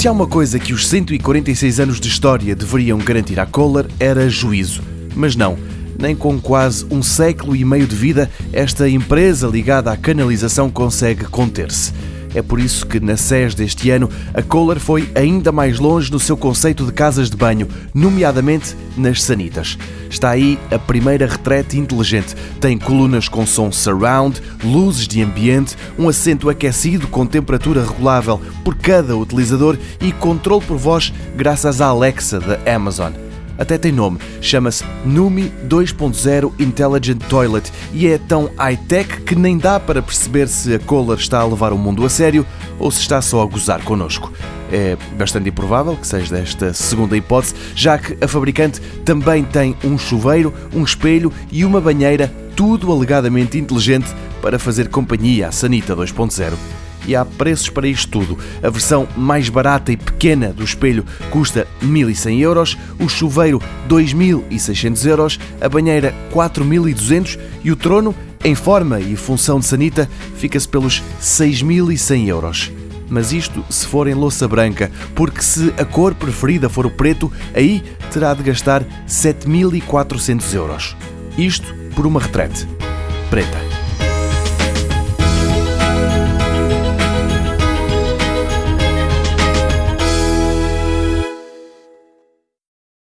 Se há uma coisa que os 146 anos de história deveriam garantir à Kohler era juízo. Mas não, nem com quase um século e meio de vida, esta empresa ligada à canalização consegue conter-se. É por isso que na SES deste ano a Kohler foi ainda mais longe no seu conceito de casas de banho, nomeadamente nas sanitas. Está aí a primeira retrete inteligente. Tem colunas com som surround, luzes de ambiente, um assento aquecido com temperatura regulável por cada utilizador e controle por voz graças à Alexa da Amazon até tem nome, chama-se Numi 2.0 Intelligent Toilet e é tão high-tech que nem dá para perceber se a Kohler está a levar o mundo a sério ou se está só a gozar connosco. É bastante improvável que seja desta segunda hipótese, já que a fabricante também tem um chuveiro, um espelho e uma banheira, tudo alegadamente inteligente para fazer companhia à Sanita 2.0 e há preços para isto tudo. A versão mais barata e pequena do espelho custa 1.100 euros, o chuveiro 2.600 euros, a banheira 4.200 e o trono, em forma e função de sanita, fica-se pelos 6.100 euros. Mas isto se for em louça branca, porque se a cor preferida for o preto, aí terá de gastar 7.400 euros. Isto por uma retrete preta.